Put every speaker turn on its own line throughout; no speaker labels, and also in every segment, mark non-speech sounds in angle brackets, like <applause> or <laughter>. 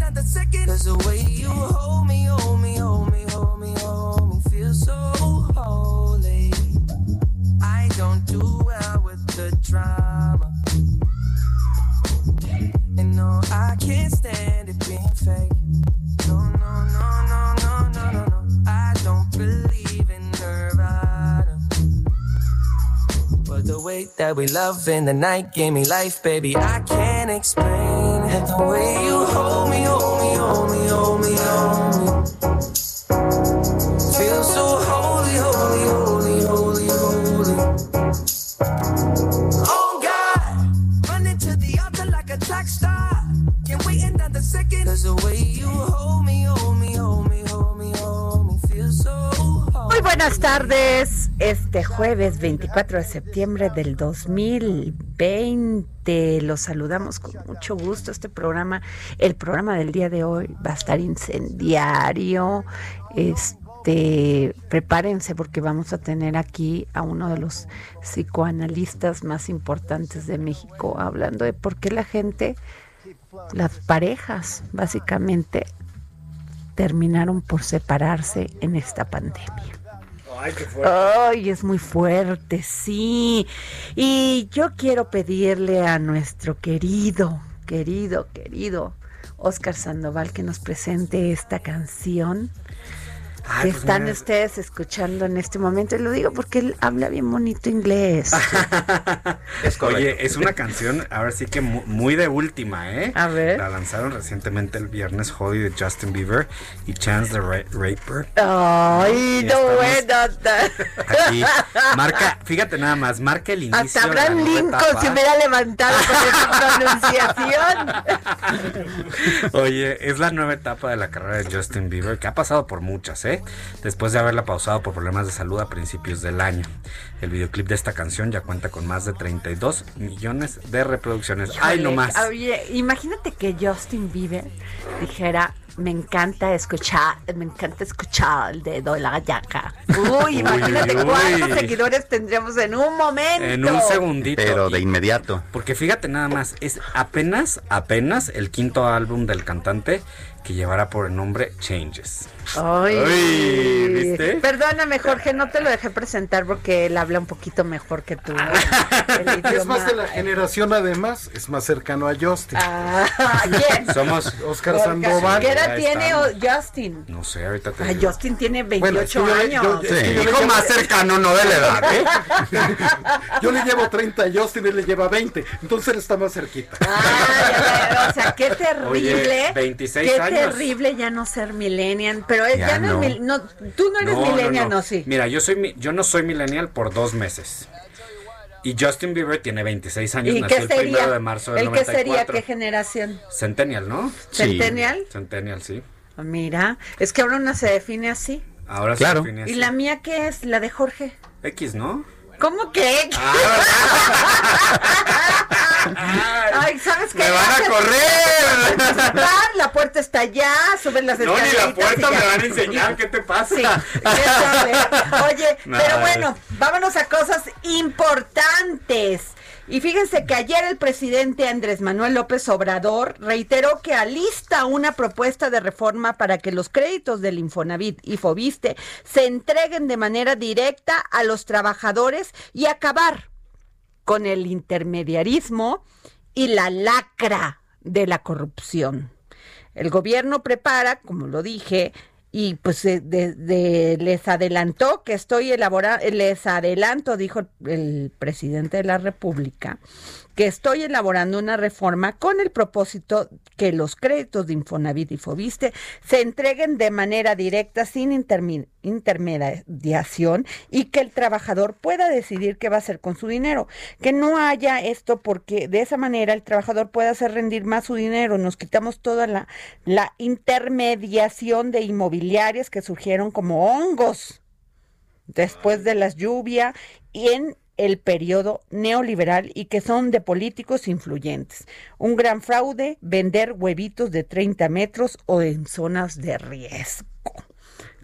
Another second. Cause the way you hold me, hold me, hold me, hold me, hold me, feel so holy. I don't do well with the drama. And no, I can't stand it being fake. No, no, no, no, no, no, no, no. I don't believe in Nirvana. But the way that we love in the night gave me life, baby. I can't explain. Oh.
Muy buenas tardes. Este jueves 24 de septiembre del 2020 los saludamos con mucho gusto. Este programa, el programa del día de hoy va a estar incendiario. Este, prepárense porque vamos a tener aquí a uno de los psicoanalistas más importantes de México hablando de por qué la gente, las parejas, básicamente terminaron por separarse en esta pandemia.
Ay,
es muy fuerte, sí. Y yo quiero pedirle a nuestro querido, querido, querido Oscar Sandoval que nos presente esta canción
Ay,
que
pues
están
mira.
ustedes escuchando en este momento. Y lo digo porque él habla bien bonito inglés. <laughs>
Oye, es una canción, ahora sí que mu- muy de última, ¿eh?
A ver.
La lanzaron recientemente el viernes, Holly de Justin Bieber y Chance the Ra- Rapper.
Ay, no,
estamos
bueno.
Aquí marca, fíjate nada más, marca el inicio.
Hasta Abraham Lincoln se hubiera levantado con esa pronunciación. <laughs>
Oye, es la nueva etapa de la carrera de Justin Bieber, que ha pasado por muchas, ¿eh? Después de haberla pausado por problemas de salud a principios del año. El videoclip de esta canción ya cuenta con más de 32 millones de reproducciones. ¡Ay, no más!
Oye, imagínate que Justin Bieber dijera, me encanta escuchar, me encanta escuchar el dedo en la llaga. <laughs> Uy, imagínate
uy.
cuántos seguidores tendríamos en un momento.
En un segundito.
Pero de inmediato.
Porque fíjate nada más, es apenas, apenas el quinto álbum del cantante que llevará por el nombre Changes.
Ay,
Ay, ¿viste?
Perdóname, Jorge, no te lo dejé presentar porque él habla un poquito mejor que tú. El <laughs>
Es más de la generación, además, es más cercano a Justin.
Ah, ¿quién?
Somos,
Oscar Sandoval.
¿Qué edad tiene Justin?
no sé, ahorita te
Ay,
digo.
Justin tiene
Bueno,
28
es que yo le- yo-
años.
es que
Sí.
yo llevo-
más cercano, no de la edad, ¿eh? <laughs>
Yo le llevo 30 a Justin, él le lleva 20. Entonces él está más cerquita.
Ay, o sea, qué terrible.
Oye, 26
qué
años.
terrible ya no ser millennial. Pero ya,
Ya
no,
no.
es mil- no, tú no eres millennial, no, sí.
Mira, yo soy mi- yo no soy millennial por dos meses. Y Justin Bieber tiene 26 años,
¿Y
nació
qué
el
sería?
primero de marzo del
¿El qué sería?
94.
¿Qué generación?
Centennial, ¿no?
Sí.
¿Centennial?
Centennial, sí.
Mira, es que ahora una se define así.
Ahora
Claro.
se define
¿Y
así.
la mía qué es? La de Jorge.
X, ¿no?
¿Cómo que? <laughs> Ay, ¿sabes qué?
¡Me van a correr! <laughs>
La puerta está allá, suben las
No, ni la puerta me van a enseñar, ¿qué te pasa?
Sí. Oye, <laughs>
No,
pero bueno, vámonos a cosas importantes. Y fíjense que ayer el presidente Andrés Manuel López Obrador reiteró que alista una propuesta de reforma para que los créditos del Infonavit y Fobiste se entreguen de manera directa a los trabajadores y acabar con el intermediarismo y la lacra de la corrupción. El gobierno prepara, como lo dije, y pues de, les adelantó que estoy elaborando, les adelanto, dijo el presidente de la República, que estoy elaborando una reforma con el propósito que los créditos de Infonavit y Fobiste se entreguen de manera directa sin intermediación y que el trabajador pueda decidir qué va a hacer con su dinero. Que no haya esto porque de esa manera el trabajador puede hacer rendir más su dinero. Nos quitamos toda la, la intermediación de inmobiliarias que surgieron como hongos después de las lluvias y en el periodo neoliberal y que son de políticos influyentes. Un gran fraude, vender huevitos de 30 metros o en zonas de riesgo.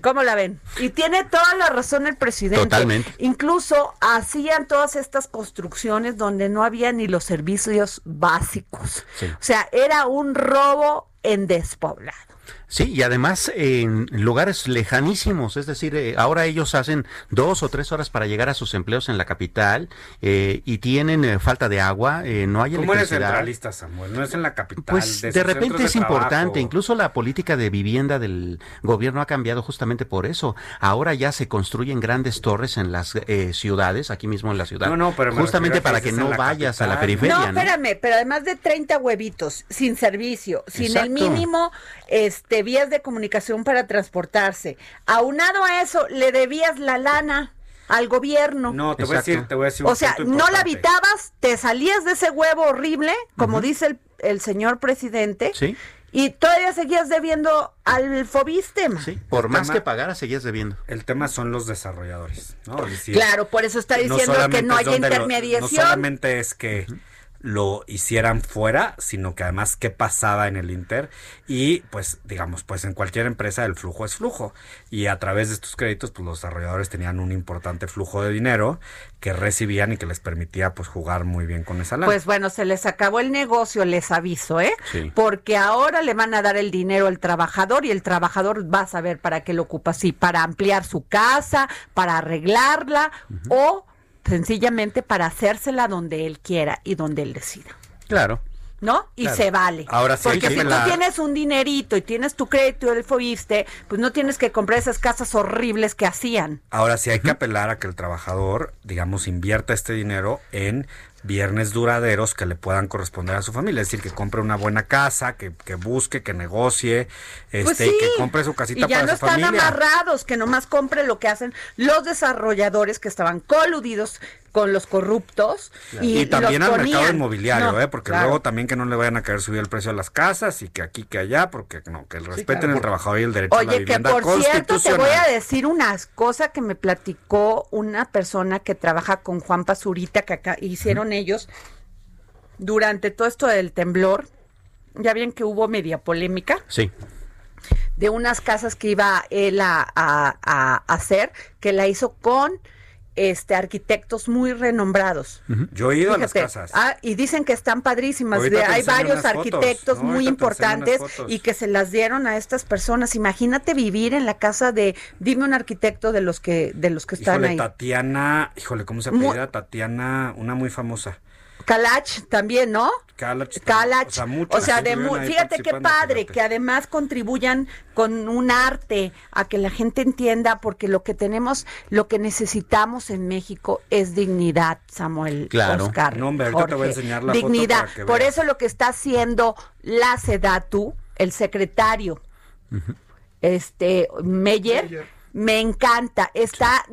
¿Cómo la ven? Y tiene toda la razón el presidente.
Totalmente.
Incluso hacían todas estas construcciones donde no había ni los servicios básicos. O sea, era un robo en despoblado.
Sí, y además en lugares lejanísimos, es decir, eh, ahora ellos hacen dos o tres horas para llegar a sus empleos en la capital eh, y tienen eh, falta de agua, no hay
¿Cómo
electricidad.
eres centralista, Samuel? No es en la capital.
Pues de, repente es importante, incluso la política de vivienda del gobierno ha cambiado justamente por eso. Ahora ya se construyen grandes torres en las ciudades, aquí mismo en la ciudad.
No, no, pero
justamente para que, no vayas a la periferia.
No, espérame, pero además de 30 huevitos, sin servicio, sin el mínimo este, vías de comunicación para transportarse. Aunado a eso, le debías la lana al gobierno.
No, te voy a decir, te voy a decir
O sea, no la habitabas, te salías de ese huevo horrible, como dice el, el, señor presidente.
Sí.
Y todavía seguías debiendo al Fobistema.
Sí, por más que pagara, seguías debiendo.
El tema son los desarrolladores, ¿no?
Decir, claro, por eso está diciendo que no haya intermediación.
no solamente es que lo hicieran fuera, sino que además qué pasaba en el Inter y pues digamos, pues en cualquier empresa el flujo es flujo. Y a través de estos créditos pues los desarrolladores tenían un importante flujo de dinero que recibían y que les permitía pues jugar muy bien con esa lana.
Pues bueno, se les acabó el negocio, les aviso, ¿eh? Porque ahora le van a dar el dinero al trabajador y el trabajador va a saber para qué lo ocupa, si para ampliar su casa, para arreglarla o sencillamente para hacérsela donde él quiera y donde él decida.
Claro.
¿no? Y se vale.
Ahora sí
Porque si tú tienes un dinerito y tienes tu crédito del FOISTE, pues no tienes que comprar esas casas horribles que hacían.
Ahora sí hay que apelar a que el trabajador, digamos, invierta este dinero en viernes duraderos que le puedan corresponder a su familia. Es decir, que compre una buena casa, que, que busque, que negocie,
pues
este, y que compre su casita
y ya
para
no
su
están
familia.
amarrados, que nomás compre lo que hacen los desarrolladores que estaban coludidos con los corruptos. Y,
Y, también
los
al mercado inmobiliario,
No,
¿eh? porque
claro.
luego también que no le vayan a querer subir el precio de las casas y que aquí, que allá, porque no, que respeten el trabajador y el derecho a la
Oye, que
vivienda
por cierto, te voy a decir unas cosas que me platicó una persona que trabaja con Juan Pazurita, que acá hicieron ellos durante todo esto del temblor. Ya bien que hubo media polémica
Sí.
de unas casas que iba él a, a- a hacer, que la hizo con este arquitectos muy renombrados.
Yo he ido a las casas.
ah, y dicen que están padrísimas. De- hay varios
fotos,
arquitectos
¿no?
muy importantes y que se las dieron a estas personas. Imagínate vivir en la casa de, dime un arquitecto de los que de los que están
Híjole,
ahí.
Tatiana, híjole, ¿cómo se apellida? Tatiana, una muy famosa.
Calach también, ¿no?
Calach.
Calach.
O sea,
O sea, de mu- fíjate qué padre,
fíjate.
que además contribuyan con un arte a que la gente entienda, porque lo que tenemos, lo que necesitamos en México es dignidad, Samuel.
Claro.
Oscar,
No, hombre, ahorita te voy a enseñar la foto
dignidad.
para que
Por
veas.
eso lo que está haciendo la SEDATU, el secretario, este Meyer. Me encanta, está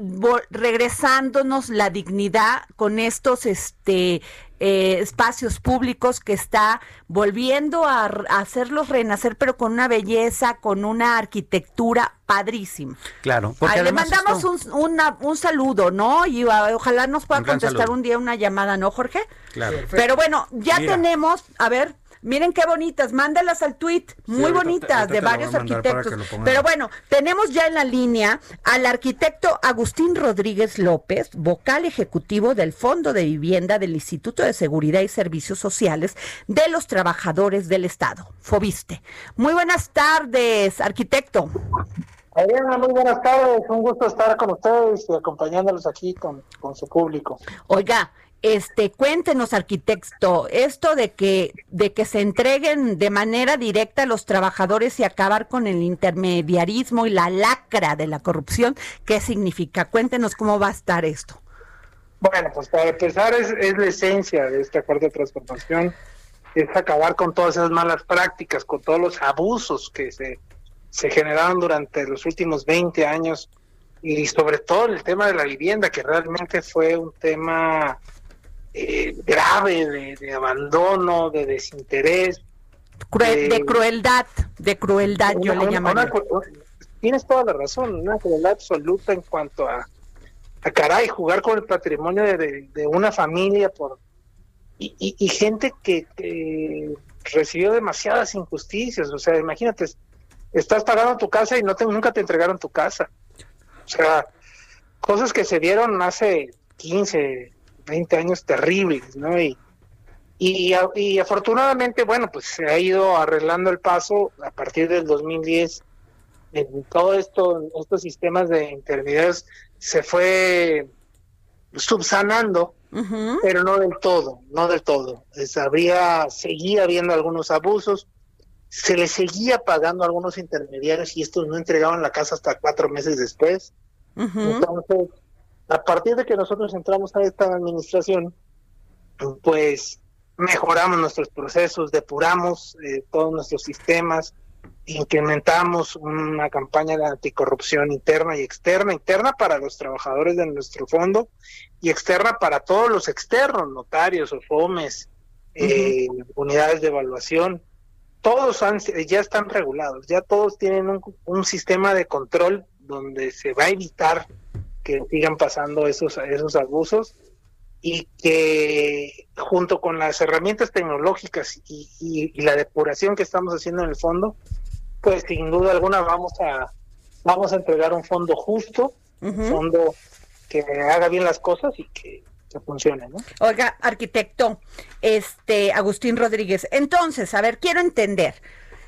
regresándonos la dignidad con estos este eh, espacios públicos que está volviendo a, hacerlos renacer, pero con una belleza, con una arquitectura padrísima.
Claro. Porque
le mandamos
esto-
un, una- un saludo, ¿no? Y a- ojalá nos pueda
Un
contestar un día una llamada, ¿no, Jorge?
Claro.
Pero bueno, ya
Mira.
tenemos, a ver, Miren qué bonitas, mándalas al tweet, muy bonitas,
ahorita
de varios arquitectos. Pero bueno, tenemos ya en la línea al arquitecto Agustín Rodríguez López, vocal ejecutivo del Fondo de Vivienda del Instituto de Seguridad y Servicios Sociales de los Trabajadores del Estado, FOBISTE. Muy buenas tardes, arquitecto.
Adriana, muy buenas tardes. Un gusto estar con ustedes y acompañándolos aquí con, con su público.
Oiga, este, cuéntenos, arquitecto, esto de que, de que se entreguen de manera directa a los trabajadores y acabar con el intermediarismo y la lacra de la corrupción, ¿qué significa? Cuéntenos cómo va a estar esto.
Bueno, pues para empezar es, es la esencia de esta cuarta transformación, es acabar con todas esas malas prácticas, con todos los abusos que se, se generaron durante los últimos 20 años y sobre todo el tema de la vivienda, que realmente fue un tema eh, grave de, de abandono, de desinterés,
de crueldad, de crueldad yo le llamaría.
una- tienes toda la razón, una crueldad absoluta en cuanto a, a caray, jugar con el patrimonio de, de- de una familia por y, y- y gente que, que recibió demasiadas injusticias. O sea, imagínate, estás pagando tu casa y no te, nunca te entregaron tu casa. O sea, cosas que se dieron hace 15, 20 años terribles, ¿no? Y, y, afortunadamente, bueno, pues se ha ido arreglando el paso a partir del 2010. En todo esto, estos sistemas de intermediarios se fue subsanando, pero no del todo, no del todo. Es, habría, seguía habiendo algunos abusos, se le seguía pagando a algunos intermediarios y estos no entregaban la casa hasta cuatro meses después. Entonces, a partir de que nosotros entramos a esta administración, pues mejoramos nuestros procesos, depuramos eh, todos nuestros sistemas, incrementamos una campaña de anticorrupción interna y externa, interna para los trabajadores de nuestro fondo y externa para todos los externos, notarios, OFOMES, eh, unidades de evaluación. Todos han- ya están regulados, ya todos tienen un, un sistema de control donde se va a evitar que sigan pasando esos, esos abusos y que junto con las herramientas tecnológicas y, y- y la depuración que estamos haciendo en el fondo, pues sin duda alguna vamos a vamos a entregar un fondo justo, un fondo que haga bien las cosas y que, que funcione, ¿no?
Oiga, arquitecto, este Agustín Rodríguez. Entonces, a ver, quiero entender.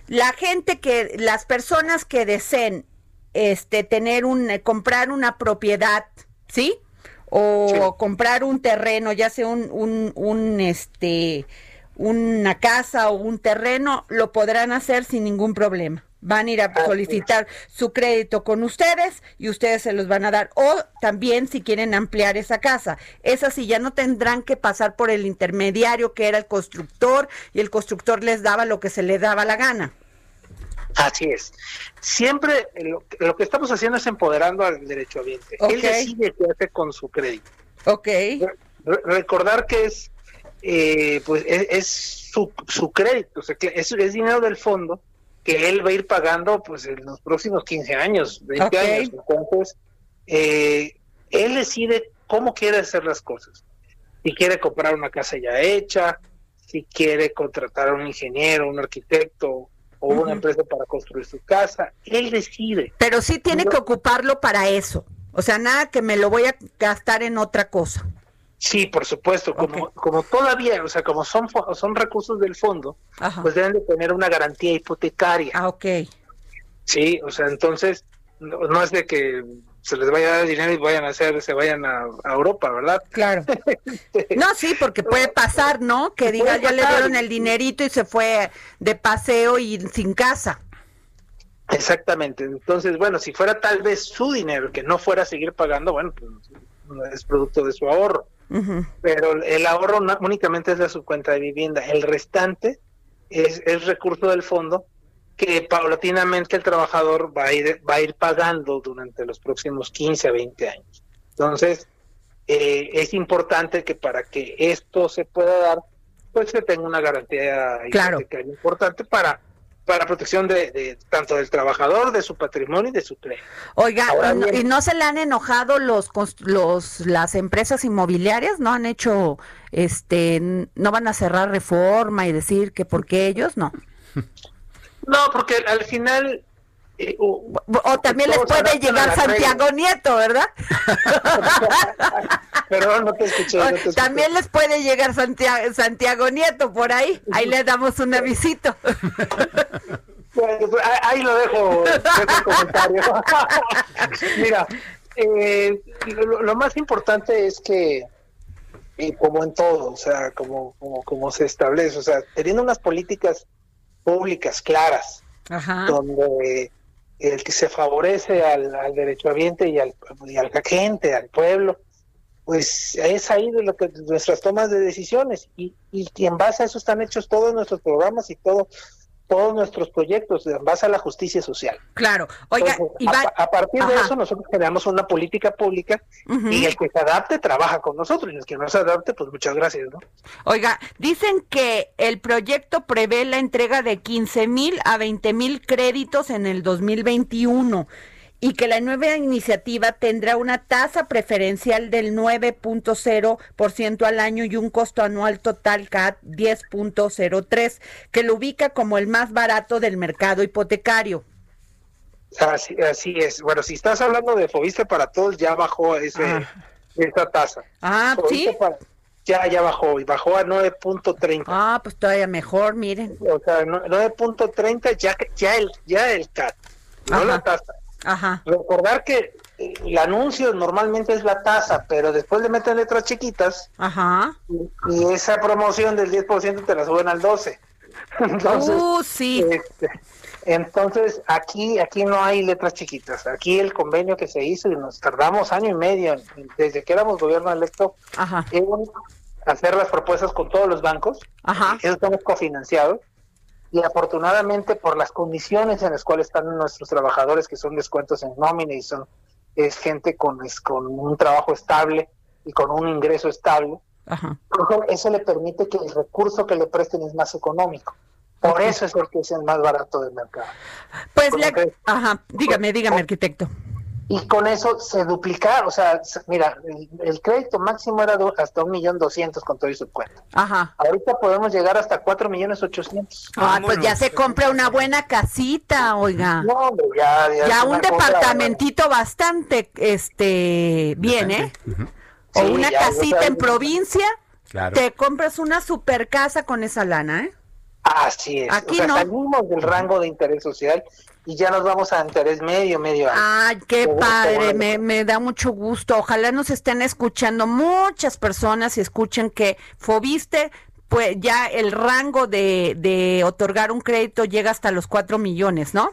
La gente que, las personas que deseen este tener un eh, comprar una propiedad, ¿sí? O
Sí.
comprar un terreno, ya sea un, un, un este una casa o un terreno, lo podrán hacer sin ningún problema. Van a ir a solicitar su crédito con ustedes y ustedes se los van a dar. O también si quieren ampliar esa casa. Esa sí ya no tendrán que pasar por el intermediario que era el constructor y el constructor les daba lo que se le daba la gana.
Así es. Siempre lo, lo que estamos haciendo es empoderando al derechohabiente.
Ok.
Él decide qué hace con su crédito.
Ok.
Re- recordar que es eh, pues es, es su, su crédito, o sea, que es, es dinero del fondo que él va a ir pagando pues en los próximos 15 años, 20
Ok.
años. Entonces, eh, él decide cómo quiere hacer las cosas. Si quiere comprar una casa ya hecha, si quiere contratar a un ingeniero, un arquitecto o una empresa para construir su casa, él decide.
Pero sí tiene que ocuparlo para eso. O sea, nada que me lo voy a gastar en otra cosa.
Sí, por supuesto, como, todavía, o sea, como son, son recursos del fondo,
Ajá.
pues deben de tener una garantía hipotecaria,
Ah, ok.
sí, o sea, entonces no, no es de que se les vaya a dar dinero y vayan a hacer, se vayan a, a Europa, ¿verdad?
Claro. <laughs> No, sí, porque puede pasar, ¿no? Que diga, ya le dieron el dinerito y se fue de paseo y sin casa.
Exactamente, entonces, bueno, si fuera tal vez su dinero, que no fuera a seguir pagando, bueno, pues es producto de su ahorro, pero el ahorro no- únicamente es de su cuenta de vivienda, el restante es, es recurso del fondo que paulatinamente el trabajador va a ir, va a ir pagando durante los próximos 15 a 20 años. Entonces, eh, es importante que para que esto se pueda dar, pues se tenga una garantía
Claro.
importante para para protección de, de tanto del trabajador, de su patrimonio y de su crédito.
Oiga,
Ahora
¿y no-
bien-
¿y no se le han enojado los, los las empresas inmobiliarias? ¿No han hecho, este, no van a cerrar reforma y decir que porque ellos no? <laughs>
No, porque al final... eh,
O, o también les puede llegar Santiago Nieto, ¿verdad? <laughs>
Perdón, no te escuché. no te escuché.
También les puede llegar Santiago, Santiago Nieto por ahí. Ahí le damos un avisito.
Bueno, <laughs> pues, ahí- ahí lo dejo, dejo el comentario. <laughs> Mira, eh, lo, lo más importante es que, eh, como en todo, o sea, como, como, como se establece, o sea, teniendo unas políticas públicas claras,
Ajá.
donde el que se favorece al, al derechohabiente y al, y al gente, al pueblo, pues es ahí de lo que nuestras tomas de decisiones y, y, y en base a eso están hechos todos nuestros programas y todo todos nuestros proyectos en base a la justicia social.
Claro. Oiga,
Entonces, a, a partir de eso nosotros generamos una política pública y el que se adapte trabaja con nosotros y el que no se adapte pues muchas gracias, ¿no?
Oiga, dicen que el proyecto prevé la entrega de 15 mil a 20 mil créditos en el 2021 y que la nueva iniciativa tendrá una tasa preferencial del 9.0% al año y un costo anual total CAT 10.03, que lo ubica como el más barato del mercado hipotecario.
Así, así es. Bueno, si estás hablando de Fobiste para todos, ya bajó ese,
Ajá.
esa tasa.
Ah,
Fobiste
sí.
para- ya, ya bajó y bajó a 9.30.
Ah, pues todavía mejor, miren.
O sea, no- 9.30 ya, ya el, ya el CAT, no
Ajá.
la tasa.
Ajá.
Recordar que el anuncio normalmente es la tasa, pero después le meten letras chiquitas
Ajá.
y, y esa promoción del 10% te la suben al 12. <laughs> Entonces,
Uh, sí.
este, entonces aquí aquí no hay letras chiquitas. Aquí el convenio que se hizo y nos tardamos año y medio desde que éramos gobierno electo
Ajá.
en hacer las propuestas con todos los bancos.
Ajá.
Eso estamos cofinanciados y afortunadamente por las condiciones en las cuales están nuestros trabajadores que son descuentos en nómina y son es gente con es- con un trabajo estable y con un ingreso estable
Ajá.
eso, le permite que el recurso que le presten es más económico por eso es el que es el más barato del mercado
Pues. Ajá. Dígame, dígame, arquitecto.
Y con eso se duplica o sea se- mira el, el crédito máximo era hasta un millón doscientos con todo y su cuenta
Ajá.
ahorita podemos llegar hasta cuatro millones ochocientos
Ah, pues ya se compra una buena casita, oiga.
no ya, ya,
Ya
es
un departamentito bastante, este, bien, ¿eh? O
Sí,
una
ya,
casita en provincia,
Claro.
te compras una super casa con esa lana, ¿eh?
Así es.
Aquí
o sea,
no.
salimos del rango de interés social y ya nos vamos a interés medio, medio alto.
Ay, qué padre, me, me da mucho gusto. Ojalá nos estén escuchando muchas personas y escuchen que Fobiste, pues ya el rango de, de otorgar un crédito llega hasta los cuatro millones, ¿no?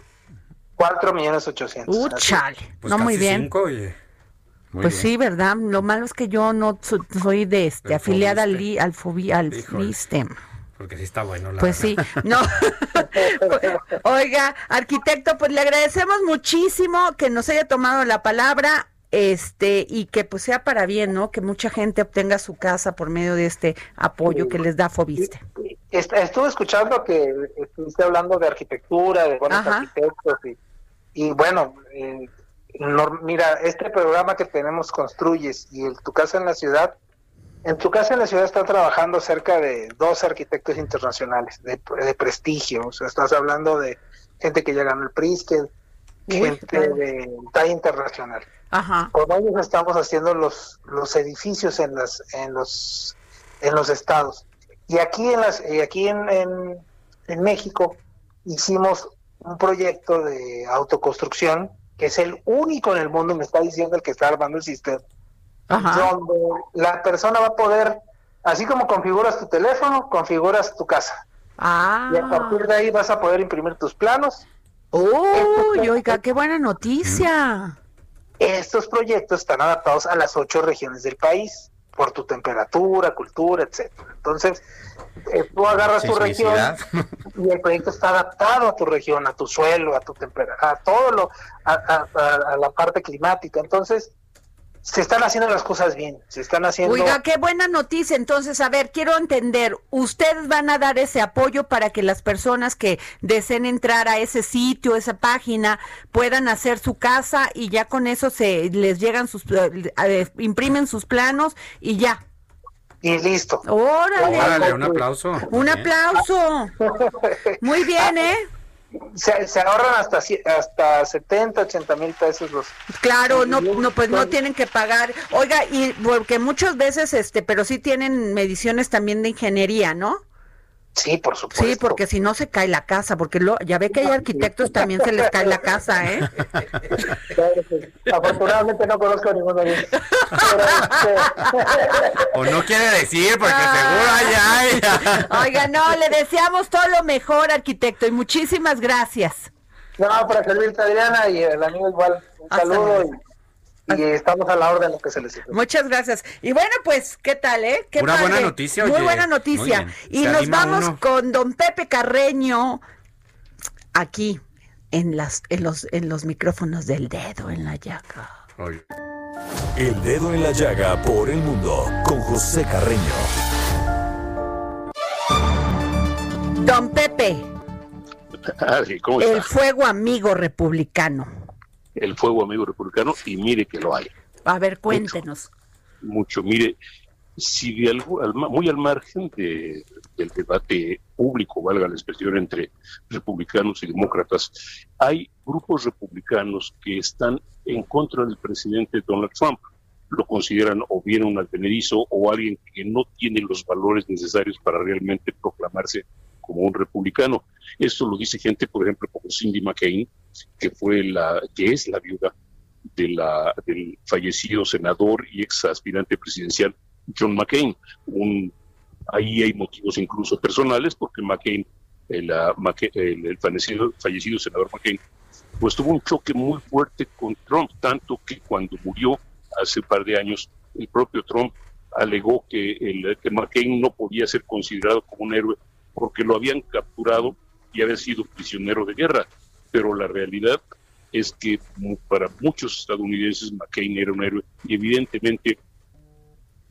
Cuatro millones ochocientos.
Uh,
Así es.
chale.
Pues
no, muy bien.
cinco, oye.
Muy
pues
bien.
sí, ¿verdad? Lo malo es que yo no so- soy de este, afiliada al, al, al
Híjole. Porque sí está bueno. La
Pues sí, <laughs> no. <laughs> Oiga, arquitecto, pues le agradecemos muchísimo que nos haya tomado la palabra, este, y que pues sea para bien, ¿no? Que mucha gente obtenga su casa por medio de este apoyo que les da Fobiste.
Est- Estuve escuchando que estuviste hablando de arquitectura, de buenos
Ajá.
arquitectos y, y bueno, eh, mira, este programa que tenemos Construyes y el Tu Casa en la Ciudad, en Tu Casa en la Ciudad están trabajando cerca de dos arquitectos internacionales de, de prestigio, o sea, estás hablando de gente que ya ganó el Pritzker, gente de talla internacional.
Ajá.
con ellos estamos haciendo los los edificios en las en los en los estados y aquí en las y aquí en, en, en México hicimos un proyecto de autoconstrucción que es el único en el mundo me está diciendo el que está armando el sistema
Ajá.
donde la persona va a poder así como configuras tu teléfono configuras tu casa y a
Ah.
partir de ahí vas a poder imprimir tus planos
Uy, oiga, qué buena noticia.
Estos proyectos están adaptados a las ocho regiones del país, por tu temperatura, cultura, etcétera. Entonces, eh, tú agarras tu región y el proyecto está adaptado a tu región, a tu suelo, a tu temperatura, a todo lo, a, a- a- a la parte climática. Entonces, se están haciendo las cosas bien, se están haciendo...
Oiga, qué buena noticia. Entonces, a ver, quiero entender, ¿ustedes van a dar ese apoyo para que las personas que deseen entrar a ese sitio, esa página, puedan hacer su casa y ya con eso se les llegan sus, eh, imprimen sus planos y ya?
Y listo.
Órale.
Órale, un aplauso.
Un aplauso. Muy bien, ¿eh?
Se, se, ahorran hasta hasta 70, 80 mil pesos los
claro no no pues no tienen que pagar. Oiga y porque muchas veces este pero sí tienen mediciones también de ingeniería no
Sí, por supuesto.
Sí, porque si no se cae la casa, porque lo, ya ve que hay arquitectos también se les cae la casa, ¿eh? <laughs>
Afortunadamente no conozco a ninguno de ellos. Este, <laughs>
o no quiere decir, porque seguro hay,
hay. <laughs> Oiga, no, le deseamos todo lo mejor, arquitecto, y muchísimas gracias.
No, para servirte, Adriana, y el amigo igual. Un saludo y y estamos a la orden de lo que se les dice.
Muchas gracias. Y bueno, pues, ¿qué tal, eh? ¿Qué
Una buena noticia,
Muy buena noticia. y nos vamos con don Pepe Carreño aquí en las en los en los micrófonos del dedo en la llaga.
El dedo en la llaga por el mundo con José Carreño.
Don Pepe. <laughs> el fuego amigo republicano
el fuego amigo republicano y mire que lo hay.
A ver, cuéntenos.
Mucho, mire, si de algo, muy al margen de, del debate público, valga la expresión, entre republicanos y demócratas, hay grupos republicanos que están en contra del presidente Donald Trump. Lo consideran o bien un advenedizo o alguien que no tiene los valores necesarios para realmente proclamarse como un republicano. Esto lo dice gente, por ejemplo, como Cindy McCain, que fue la, que es la viuda de la, del fallecido senador y ex aspirante presidencial John McCain. Un, ahí hay motivos incluso personales, porque McCain, el, el, fallecido, fallecido senador McCain, pues tuvo un choque muy fuerte con Trump, tanto que cuando murió hace un par de años, el propio Trump alegó que, el, que McCain no podía ser considerado como un héroe porque lo habían capturado y había sido prisionero de guerra. Pero la realidad es que para muchos estadounidenses McCain era un héroe y evidentemente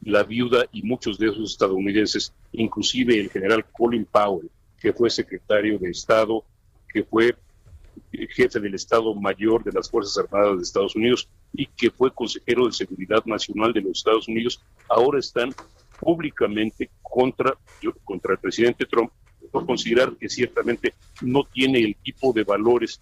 la viuda y muchos de esos estadounidenses, inclusive el general Colin Powell, que fue secretario de Estado, que fue jefe del Estado Mayor de las Fuerzas Armadas de Estados Unidos y que fue consejero de Seguridad Nacional de los Estados Unidos, ahora están públicamente contra, contra el presidente Trump por considerar que ciertamente no tiene el tipo de valores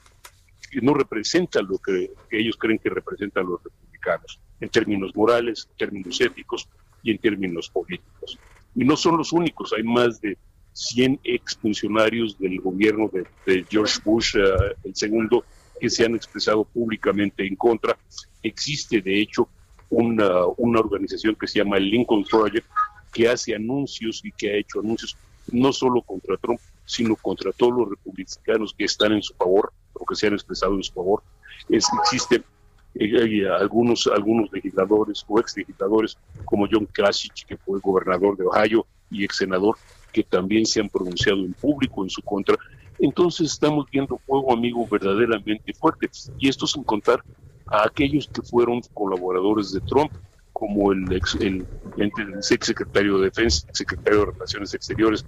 que no representa lo que, ellos creen que representan los republicanos, en términos morales, en términos éticos y en términos políticos. Y no son los únicos, hay más de 100 exfuncionarios del gobierno de, George Bush, eh, el segundo, que se han expresado públicamente en contra. Existe, de hecho, una, una organización que se llama el Lincoln Project, que hace anuncios y que ha hecho anuncios no solo contra Trump, sino contra todos los republicanos que están en su favor o que se han expresado en su favor. Es, existe eh, algunos, algunos legisladores o ex legisladores como John Kasich, que fue gobernador de Ohio y ex senador, que también se han pronunciado en público en su contra. Entonces estamos viendo fuego amigo verdaderamente fuerte. Y esto sin contar a aquellos que fueron colaboradores de Trump, como el ex, el, ex secretario de Defensa, secretario de Relaciones Exteriores.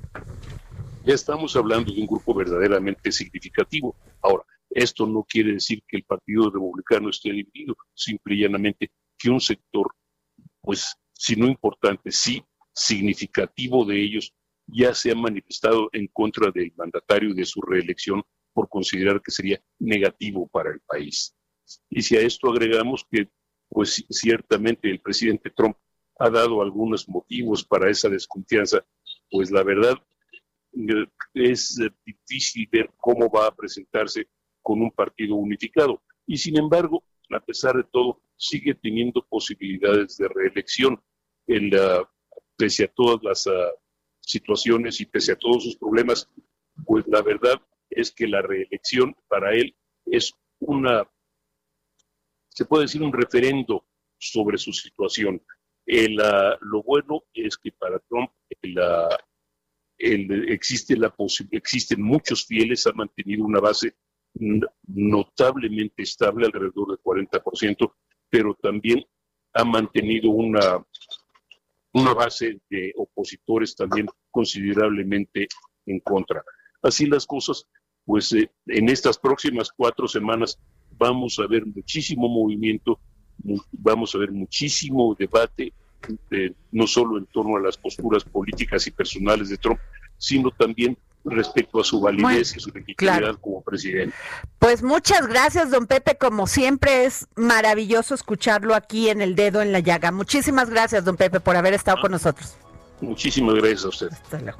Ya estamos hablando de un grupo verdaderamente significativo. Ahora, esto no quiere decir que el Partido Republicano esté dividido, simple y llanamente que un sector, pues, si no importante, sí significativo de ellos, ya se ha manifestado en contra del mandatario y de su reelección por considerar que sería negativo para el país. Y si a esto agregamos que pues ciertamente el presidente Trump ha dado algunos motivos para esa desconfianza, pues la verdad eh, es difícil ver cómo va a presentarse con un partido unificado. Y sin embargo, a pesar de todo, sigue teniendo posibilidades de reelección, en pese a todas las ah, situaciones y pese a todos sus problemas, pues la verdad es que la reelección para él es una se puede decir un referendo sobre su situación. Ah, lo bueno es que para Trump existe la existen muchos fieles, ha mantenido una base notablemente estable, alrededor del 40%, pero también ha mantenido una, una base de opositores también considerablemente en contra. Así las cosas, pues eh, en estas próximas cuatro semanas vamos a ver muchísimo movimiento, vamos a ver muchísimo debate, eh, no solo en torno a las posturas políticas y personales de Trump, sino también respecto a su validez y su legitimidad como presidente.
Pues muchas gracias, don Pepe. Como siempre es maravilloso escucharlo aquí en el dedo en la llaga. Muchísimas gracias, don Pepe, por haber estado con nosotros.
Muchísimas gracias a usted.
Hasta luego.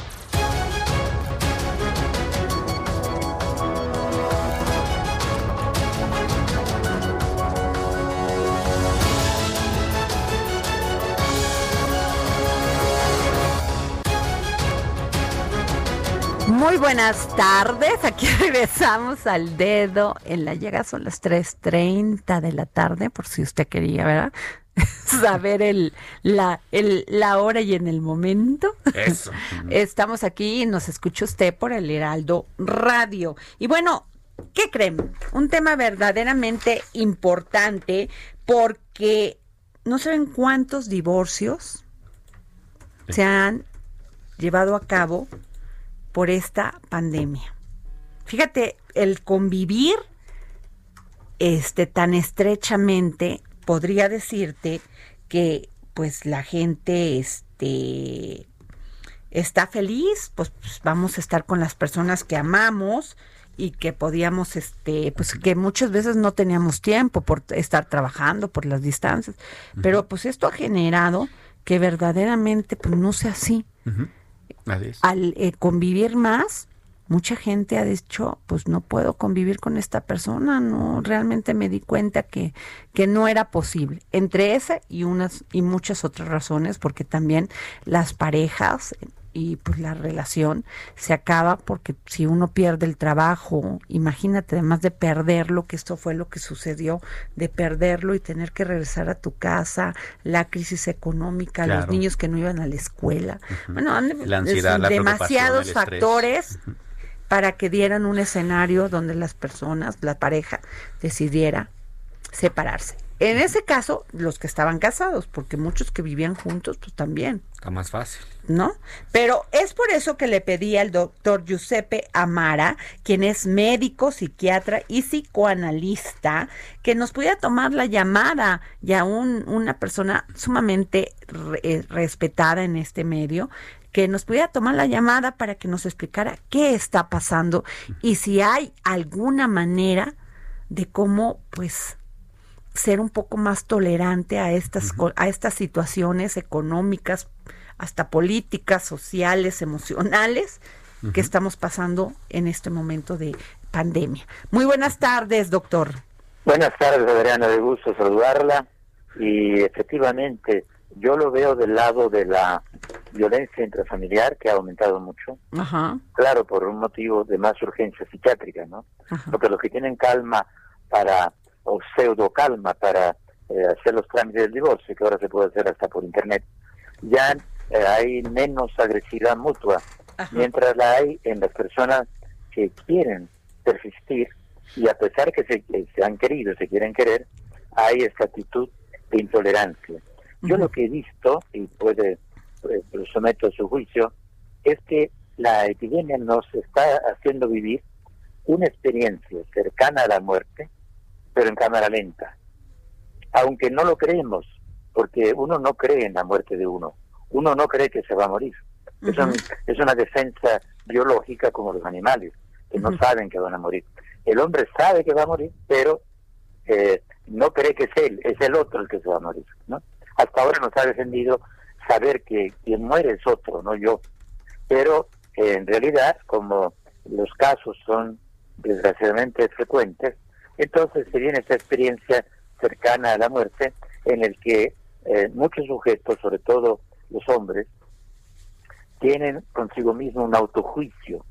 Muy buenas tardes, aquí <laughs> regresamos al dedo en la llega, son las 3.30 de la tarde, por si usted quería, ¿verdad? <laughs> Saber el, la, el, la hora y en el momento.
Eso. <laughs>
Estamos aquí y nos escucha usted por el Heraldo Radio. Y bueno, ¿qué creen? Un tema verdaderamente importante porque no saben cuántos divorcios se han llevado a cabo por esta pandemia. Fíjate, el convivir este tan estrechamente podría decirte que pues la gente este está feliz, pues, pues, vamos a estar con las personas que amamos y que podíamos este pues que muchas veces no teníamos tiempo por estar trabajando por las distancias, pero pues esto ha generado que verdaderamente pues no sea así al eh, convivir más, mucha gente ha dicho, pues no puedo convivir con esta persona, no, realmente me di cuenta que, que no era posible. Entre esa y unas y muchas otras razones, porque también las parejas y pues la relación se acaba porque si uno pierde el trabajo, imagínate además de perderlo, que esto fue lo que sucedió, de perderlo y tener que regresar a tu casa, la crisis económica, los niños que no iban a la escuela, bueno, han-
La ansiedad, la
demasiados factores para que dieran un escenario donde las personas, la pareja, decidiera separarse. En ese caso, los que estaban casados, porque muchos que vivían juntos, pues también.
Está más fácil.
¿No? Pero es por eso que le pedí al doctor Giuseppe Amara, quien es médico, psiquiatra y psicoanalista, que nos pudiera tomar la llamada, ya un, una persona sumamente re- eh, respetada en este medio, que nos pudiera tomar la llamada para que nos explicara qué está pasando y si hay alguna manera de cómo, pues, ser un poco más tolerante a estas a estas situaciones económicas, hasta políticas, sociales, emocionales que estamos pasando en este momento de pandemia. Muy buenas tardes, doctor.
Buenas tardes, Adriana, de gusto saludarla. Y efectivamente, yo lo veo del lado de la violencia intrafamiliar, que ha aumentado mucho.
Ajá.
Claro, por un motivo de más urgencia psiquiátrica, ¿no?
Ajá.
Porque los que tienen calma para, o pseudo calma para eh, hacer los trámites del divorcio, que ahora se puede hacer hasta por internet, ya eh, hay menos agresividad mutua, mientras la hay en las personas que quieren persistir y a pesar que se, que se han querido, se quieren querer, hay esta actitud de intolerancia. Yo lo que he visto, y puede, pues, lo someto a su juicio, es que la epidemia nos está haciendo vivir una experiencia cercana a la muerte, pero en cámara lenta. Aunque no lo creemos, porque uno no cree en la muerte de uno, uno no cree que se va a morir. es, es, una defensa biológica como los animales, que no saben que van a morir. El hombre sabe que va a morir, pero eh, no cree que es él, es el otro el que se va a morir. ¿no? Hasta ahora nos ha defendido saber que quien muere es otro, no yo. Pero eh, en realidad, como los casos son desgraciadamente frecuentes, entonces se viene esta experiencia cercana a la muerte en el que eh, muchos sujetos, sobre todo los hombres, tienen consigo mismo un autojuicio,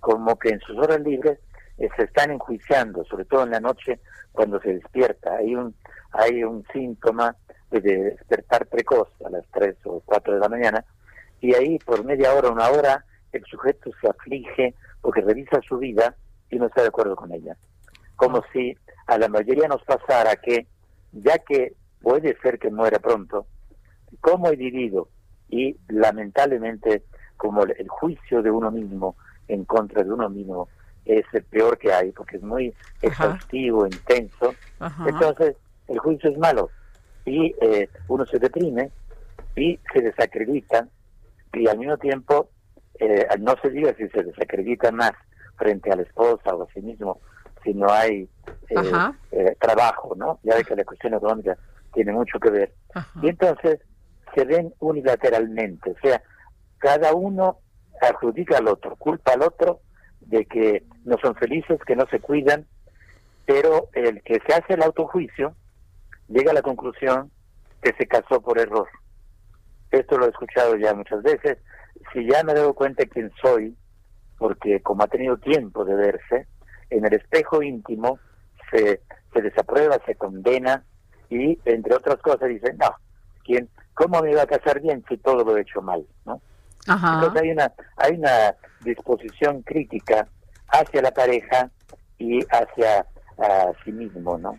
como que en sus horas libres eh, se están enjuiciando, sobre todo en la noche cuando se despierta. Hay un, hay un síntoma de despertar precoz a las 3 o 4 de la mañana y ahí por media hora, una hora, el sujeto se aflige porque revisa su vida y no está de acuerdo con ella. Como si a la mayoría nos pasara que, ya que puede ser que muera pronto, como he vivido y lamentablemente como el juicio de uno mismo en contra de uno mismo es el peor que hay porque es muy exhaustivo, intenso. Entonces, el juicio es malo y eh, uno se deprime y se desacredita y al mismo tiempo, eh, no se diga si se desacredita más frente a la esposa o a sí mismo, si no hay eh, trabajo, ¿no? Ya ve que la cuestión económica tiene mucho que ver. Y entonces se ven unilateralmente, o sea, cada uno adjudica al otro, culpa al otro de que no son felices, que no se cuidan, pero el que se hace el autojuicio llega a la conclusión que se casó por error. Esto lo he escuchado ya muchas veces. Si ya me doy cuenta de quién soy, porque como ha tenido tiempo de verse, en el espejo íntimo se, se desaprueba, se condena y, entre otras cosas, dice, no, ¿quién, ¿cómo me iba a casar bien si todo lo he hecho mal? ¿no? Entonces hay una, hay una disposición crítica hacia la pareja y hacia a sí mismo, ¿no?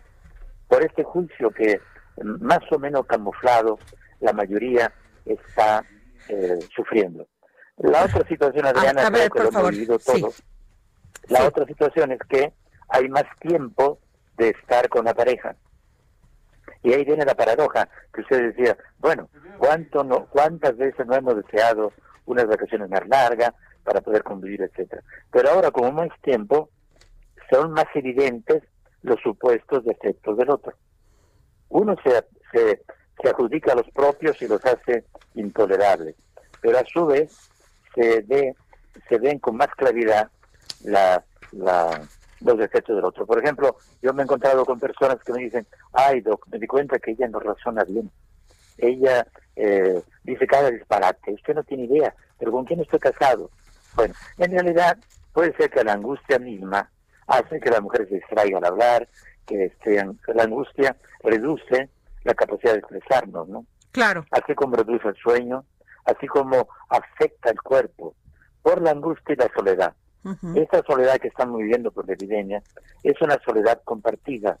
Por este juicio que más o menos camuflado la mayoría está eh, sufriendo. La otra situación, Adriana, que lo hemos vivido todos. La otra situación es que hay más tiempo de estar con la pareja. Y ahí viene la paradoja que usted decía, bueno, ¿cuánto no, ¿cuántas veces no hemos deseado unas vacaciones más largas para poder convivir, etcétera. Pero ahora, como más tiempo, son más evidentes los supuestos defectos del otro. Uno se, se, se adjudica a los propios y los hace intolerables, pero a su vez se ve se ven con más claridad la, la, los defectos del otro. Por ejemplo, yo me he encontrado con personas que me dicen, ay, doc, me di cuenta que ella no razona bien. Ella eh, dice cada disparate, usted no tiene idea, pero ¿con quién estoy casado? Bueno, en realidad puede ser que la angustia misma hace que la mujer se distraiga al hablar, que este, la angustia reduce la capacidad de expresarnos, ¿no?
Claro.
Así como reduce el sueño, así como afecta el cuerpo por la angustia y la soledad. Esta soledad que estamos viviendo por la epidemia es una soledad compartida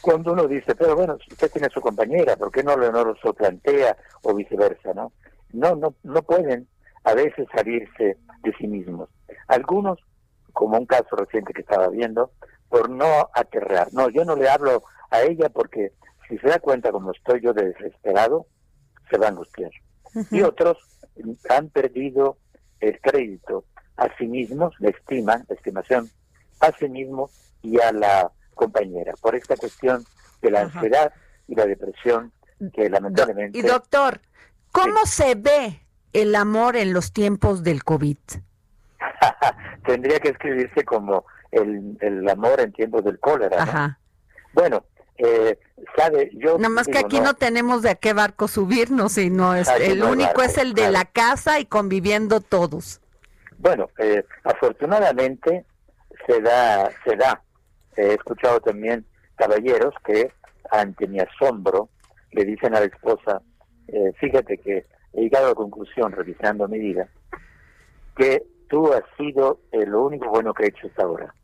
cuando uno dice, pero bueno, usted tiene su compañera, ¿por qué no, lo, no lo plantea o viceversa, no? No, no, no pueden a veces salirse de sí mismos. Algunos, como un caso reciente que estaba viendo, por no aterrar. No, yo no le hablo a ella porque si se da cuenta como estoy yo de desesperado, se va a angustiar. Y otros han perdido el crédito a sí mismos, la estima, la estimación a sí mismo y a la compañera, por esta cuestión de la ansiedad y la depresión que lamentablemente...
Y doctor, ¿cómo se ve el amor en los tiempos del COVID? <laughs>
Tendría que escribirse como el, el, amor en tiempos del cólera. Bueno, eh, sabe, yo...
Nada más que aquí no, tenemos de a qué barco subirnos, sino es, el único es el de la casa y conviviendo todos.
Bueno, eh, afortunadamente se da, se da he escuchado también caballeros que ante mi asombro, le dicen a la esposa, eh, fíjate que he llegado a la conclusión, revisando mi vida, que tú has sido eh, lo único bueno que he hecho hasta ahora,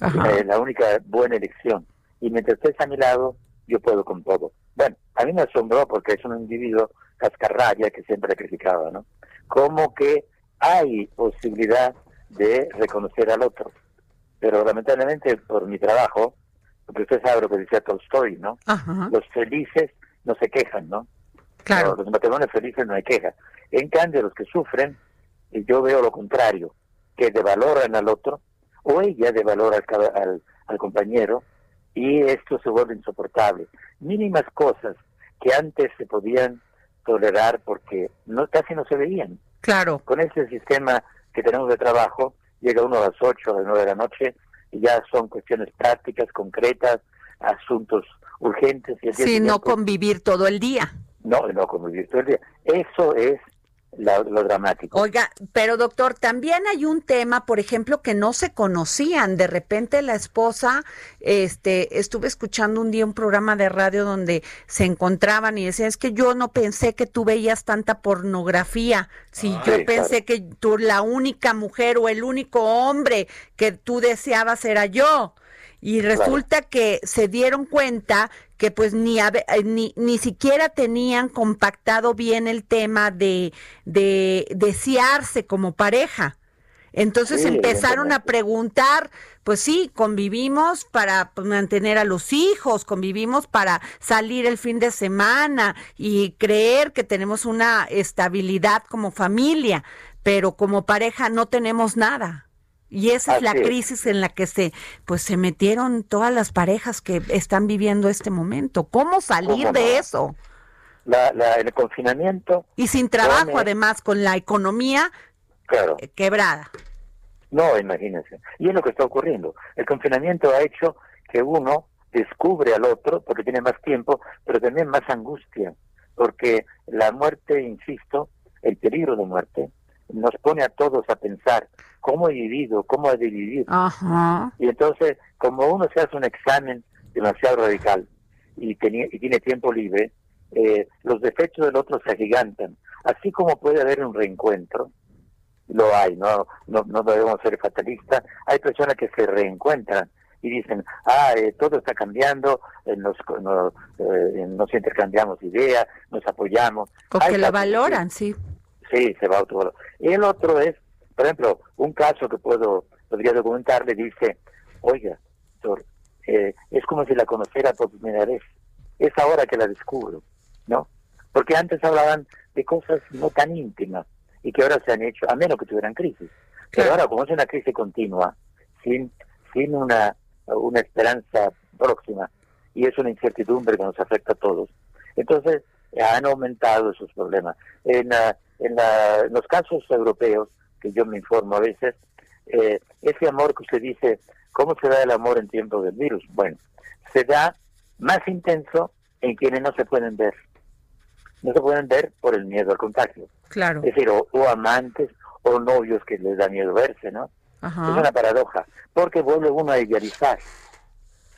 eh, la única buena elección. Y mientras estés a mi lado, yo puedo con todo. Bueno, a mí me asombró porque es un individuo cascarrabia que siempre criticaba, ¿no? Como que hay posibilidad de reconocer al otro. Pero lamentablemente por mi trabajo, porque usted sabe lo que decía Tolstoy, ¿no? Los felices no se quejan, ¿no?
Claro.
los matrimonios felices no hay queja. En cambio, los que sufren, y yo veo lo contrario, que devaloran al otro, o ella devalora al, al, al compañero, y esto se vuelve insoportable. Mínimas cosas que antes se podían tolerar porque no casi no se veían.
Claro.
Con ese sistema que tenemos de trabajo, llega uno a las 8 a las 9 de la noche y ya son cuestiones prácticas, concretas, asuntos urgentes. Y
sí, no convivir todo el día.
No, no convivir todo el día. Eso es lo dramático.
Oiga, pero doctor, también hay un tema, por ejemplo, que no se conocían. De repente la esposa, este, estuve escuchando un día un programa de radio donde se encontraban y decían, es que yo no pensé que tú veías tanta pornografía. Si yo pensé que tú la única mujer o el único hombre que tú deseabas era yo y resulta que se dieron cuenta que pues ni, eh, ni, ni siquiera tenían compactado bien el tema de, de desearse como pareja. Entonces empezaron a preguntar, pues sí, convivimos para mantener a los hijos, convivimos para salir el fin de semana y creer que tenemos una estabilidad como familia, pero como pareja no tenemos nada. Y esa es la crisis en la que se pues se metieron todas las parejas que están viviendo este momento. ¿Cómo salir de eso?
La, el confinamiento.
Y sin trabajo, además, con la economía eh, quebrada.
No, imagínense. Y es lo que está ocurriendo. El confinamiento ha hecho que uno descubre al otro porque tiene más tiempo, pero también más angustia, porque la muerte, insisto, el peligro de muerte, nos pone a todos a pensar cómo he vivido, cómo he de vivir. Y entonces, como uno se hace un examen demasiado radical y, tenía, y tiene tiempo libre, eh, los defectos del otro se agigantan. Así como puede haber un reencuentro, lo hay, no, no, no debemos ser fatalistas, hay personas que se reencuentran y dicen, ah, eh, todo está cambiando, eh, nos, nos intercambiamos ideas, nos apoyamos.
Porque la valoran, sí.
Sí, se va a otro Y el otro es, por ejemplo, un caso que puedo podría documentarle dice, oiga, doctor, eh, es como si la conociera por primera vez. Es ahora que la descubro, ¿no? Porque antes hablaban de cosas no tan íntimas y que ahora se han hecho, a menos que tuvieran crisis. Pero ahora, como es una crisis continua, sin, sin una, una esperanza próxima, y es una incertidumbre que nos afecta a todos, entonces han aumentado esos problemas. En, en, los casos europeos, que yo me informo a veces, eh, ese amor que usted dice, ¿cómo se da el amor en tiempos del virus? Bueno, se da más intenso en quienes no se pueden ver. No se pueden ver por el miedo al contagio.
Claro.
Es decir, o, amantes o novios que les da miedo verse, ¿no? Es una paradoja, porque vuelve uno a idealizar.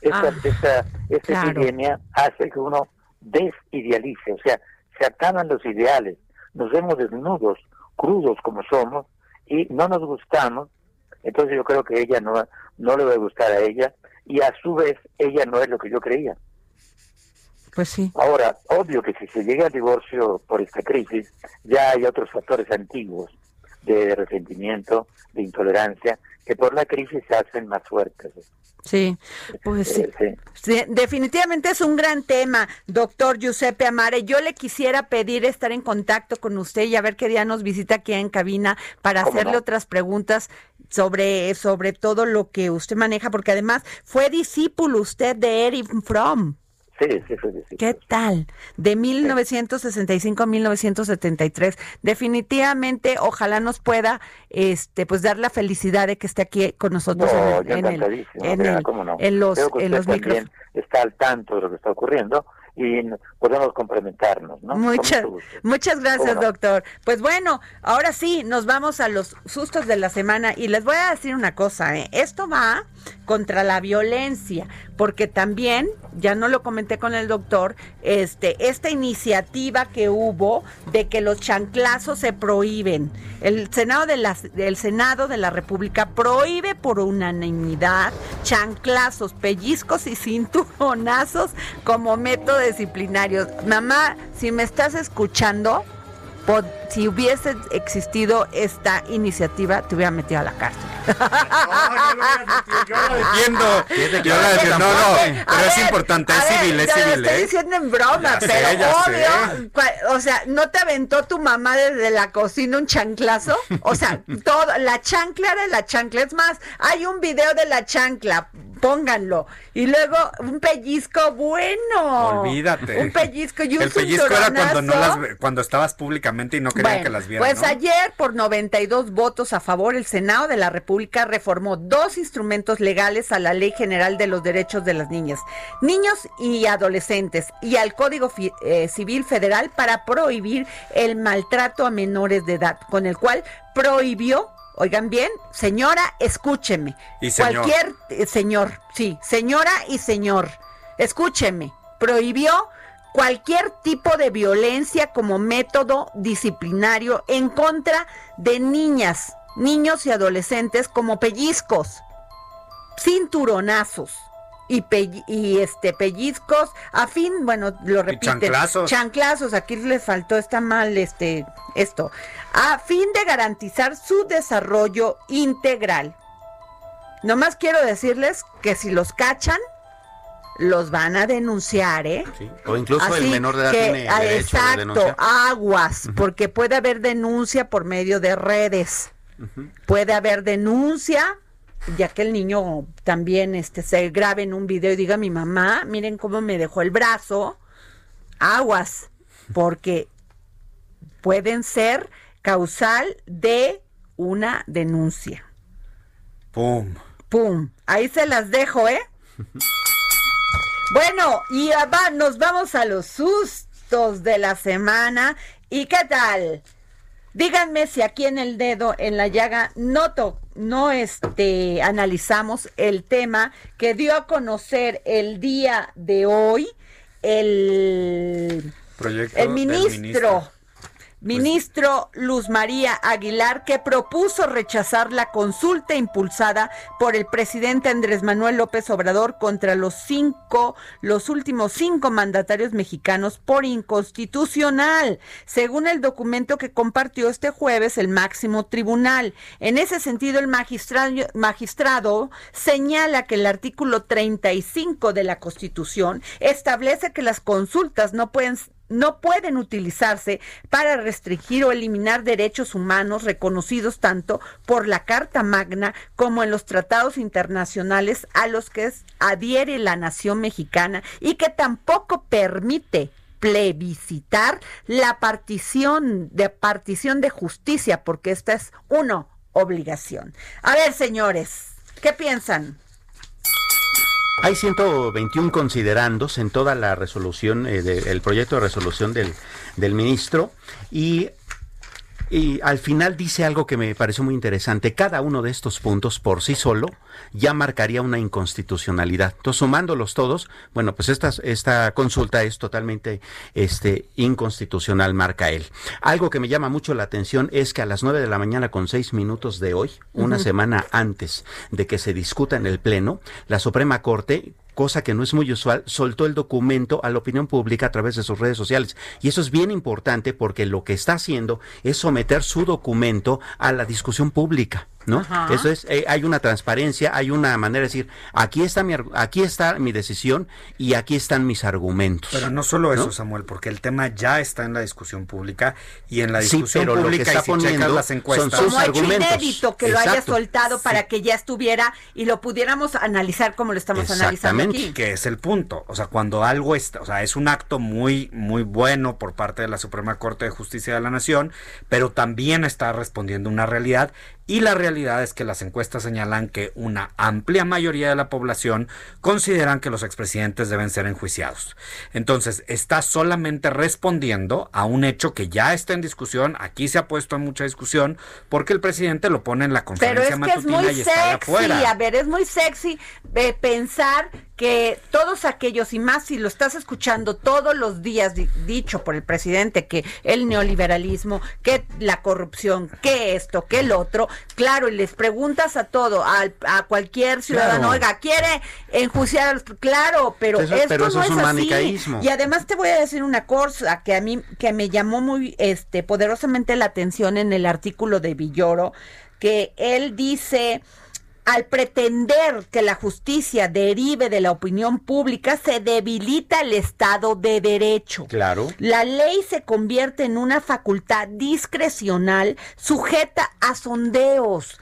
Esta, ah, esta, esta epidemia hace que uno desidealice, o sea, se acaban los ideales, nos vemos desnudos, crudos como somos, y no nos gustamos, entonces yo creo que ella no, no le va a gustar a ella, y a su vez ella no es lo que yo creía.
Pues sí.
Ahora, obvio que si se llega al divorcio por esta crisis, ya hay otros factores antiguos de resentimiento, de intolerancia, que por la crisis se hacen más fuertes.
Sí, pues sí. definitivamente es un gran tema, doctor Giuseppe Amare. Yo le quisiera pedir estar en contacto con usted y a ver qué día nos visita aquí en cabina para hacerle otras preguntas sobre, sobre todo lo que usted maneja, porque además fue discípulo usted de Eric Fromm.
Sí, sí, sí,
¿Qué tal? De 1965 a 1973. Definitivamente, ojalá nos pueda, este, pues dar la felicidad de que esté aquí con nosotros en, el, en, los, en los micrófonos.
Está al tanto de lo que está ocurriendo y podemos complementarnos, ¿no?
Muchas, muchas gracias, doctor. Pues bueno, ahora sí, nos vamos a los sustos de la semana y les voy a decir una cosa, ¿eh? Esto va contra la violencia, porque también, ya no lo comenté con el doctor, este, esta iniciativa que hubo de que los chanclazos se prohíben. El Senado de la, el Senado de la República prohíbe por unanimidad chanclazos, pellizcos y cinturonazos como método disciplinario. Mamá, si me estás escuchando, si hubiese existido esta iniciativa, te hubiera metido a la cárcel.
yo la defiendo. Yo la defiendo. No, no, pero es importante, es civil, es civil.
Lo estoy
¿eh?
diciendo en broma, pero obvio. O sea, ¿no te aventó tu mamá desde la cocina un chanclazo? O sea, todo, la chancla era la chancla. Es más, hay un video de la chancla pónganlo. Y luego un pellizco bueno.
Olvídate.
Un pellizco y <laughs> un
El pellizco era cuando no las cuando estabas públicamente y no querían que las vieran.
Pues ayer por 92 votos a favor el Senado de la República reformó dos instrumentos legales a la Ley General de los Derechos de las Niñas, Niños y Adolescentes y al Código eh, Civil Federal para prohibir el maltrato a menores de edad, con el cual prohibió Oigan bien, señora, escúcheme.
Y señor.
Cualquier eh, señor, sí, señora y señor, escúcheme. Prohibió cualquier tipo de violencia como método disciplinario en contra de niñas, niños y adolescentes como pellizcos, cinturonazos, y, y este pellizcos a fin bueno lo repite
chanclazos.
chanclazos aquí les faltó está mal este esto a fin de garantizar su desarrollo integral nomás quiero decirles que si los cachan los van a denunciar, ¿eh?
O incluso el menor de edad tiene
ah,
derecho
exacto,
denunciar.
aguas, porque puede haber denuncia por medio de redes. Puede haber denuncia ya que el niño también este, se grabe en un video y diga, mi mamá, miren cómo me dejó el brazo, aguas, porque pueden ser causal de una denuncia.
Pum.
Pum. Ahí se las dejo, ¿eh? Bueno, y va, nos vamos a los sustos de la semana. ¿Y qué tal? Díganme si aquí en el dedo, en la llaga, no, no este, analizamos el tema que dio a conocer el día de hoy el,
Proyecto
el ministro,
ministro.
Ministro Luz María Aguilar, que propuso rechazar la consulta impulsada por el presidente Andrés Manuel López Obrador contra los cinco, los últimos cinco mandatarios mexicanos por inconstitucional, según el documento que compartió este jueves el máximo tribunal. En ese sentido, el magistrado, magistrado señala que el artículo 35 de la Constitución establece que las consultas no pueden no pueden utilizarse para restringir o eliminar derechos humanos reconocidos tanto por la Carta Magna como en los tratados internacionales a los que adhiere la nación mexicana y que tampoco permite plebiscitar la partición de partición de justicia porque esta es una obligación. A ver, señores, ¿qué piensan?
Hay 121 considerandos en toda la resolución, eh, de- el proyecto de resolución del, del ministro y, y al final dice algo que me pareció muy interesante. Cada uno de estos puntos por sí solo ya marcaría una inconstitucionalidad. Entonces, sumándolos todos, bueno, pues esta, esta consulta es totalmente este, inconstitucional, marca él. Algo que me llama mucho la atención es que a las 9 de la mañana con 6 minutos de hoy, una semana antes de que se discuta en el Pleno, la Suprema Corte cosa que no es muy usual, soltó el documento a la opinión pública a través de sus redes sociales. Y eso es bien importante porque lo que está haciendo es someter su documento a la discusión pública. ¿No?
Ajá.
Eso es, eh, hay una transparencia, hay una manera de decir, aquí está mi, aquí está mi decisión y aquí están mis argumentos.
Pero no solo eso,
¿No?
Samuel, porque el tema ya está en la discusión pública y en la
Sí,
discusión
pero lo que
pública
está
y si
poniendo
las
son
encuestas,
sus
Como hecho
argumentos.
inédito que lo haya
Exacto.
soltado para que ya estuviera y lo pudiéramos analizar como lo estamos analizando aquí.
que es el punto. O sea, cuando algo está, o sea, es un acto muy, muy bueno por parte de la Suprema Corte de Justicia de la Nación, pero también está respondiendo una realidad y la realidad realidad es que las encuestas señalan que una amplia mayoría de la población consideran que los expresidentes deben ser enjuiciados. Entonces, está solamente respondiendo a un hecho que ya está en discusión, aquí se ha puesto en mucha discusión, porque el presidente lo pone en la conferencia
Pero es que es muy sexy, a ver, es muy sexy eh, pensar que todos aquellos, y más si lo estás escuchando todos los días dicho por el presidente, que el neoliberalismo, que la corrupción, que esto, que el otro, claro, y les preguntas a todo, a, a cualquier ciudadano, oiga, quiere enjuiciar a los... Claro, pero, esto no es, así. Y además te voy a decir una cosa que a mí, que me llamó muy este poderosamente la atención en el artículo de Villoro, que él dice al pretender que la justicia derive de la opinión pública, se debilita el Estado de Derecho.
Claro.
La ley se convierte en una facultad discrecional sujeta a sondeos.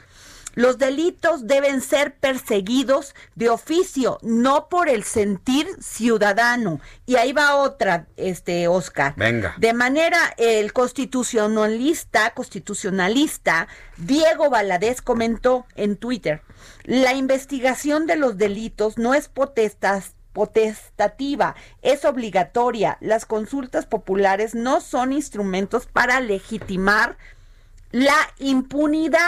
Los delitos deben ser perseguidos de oficio, no por el sentir ciudadano. Y ahí va otra, este Oscar.
Venga.
De manera el constitucionalista, constitucionalista Diego Valadez comentó en Twitter, la investigación de los delitos no es potestas potestativa, es obligatoria. Las consultas populares no son instrumentos para legitimar la impunidad.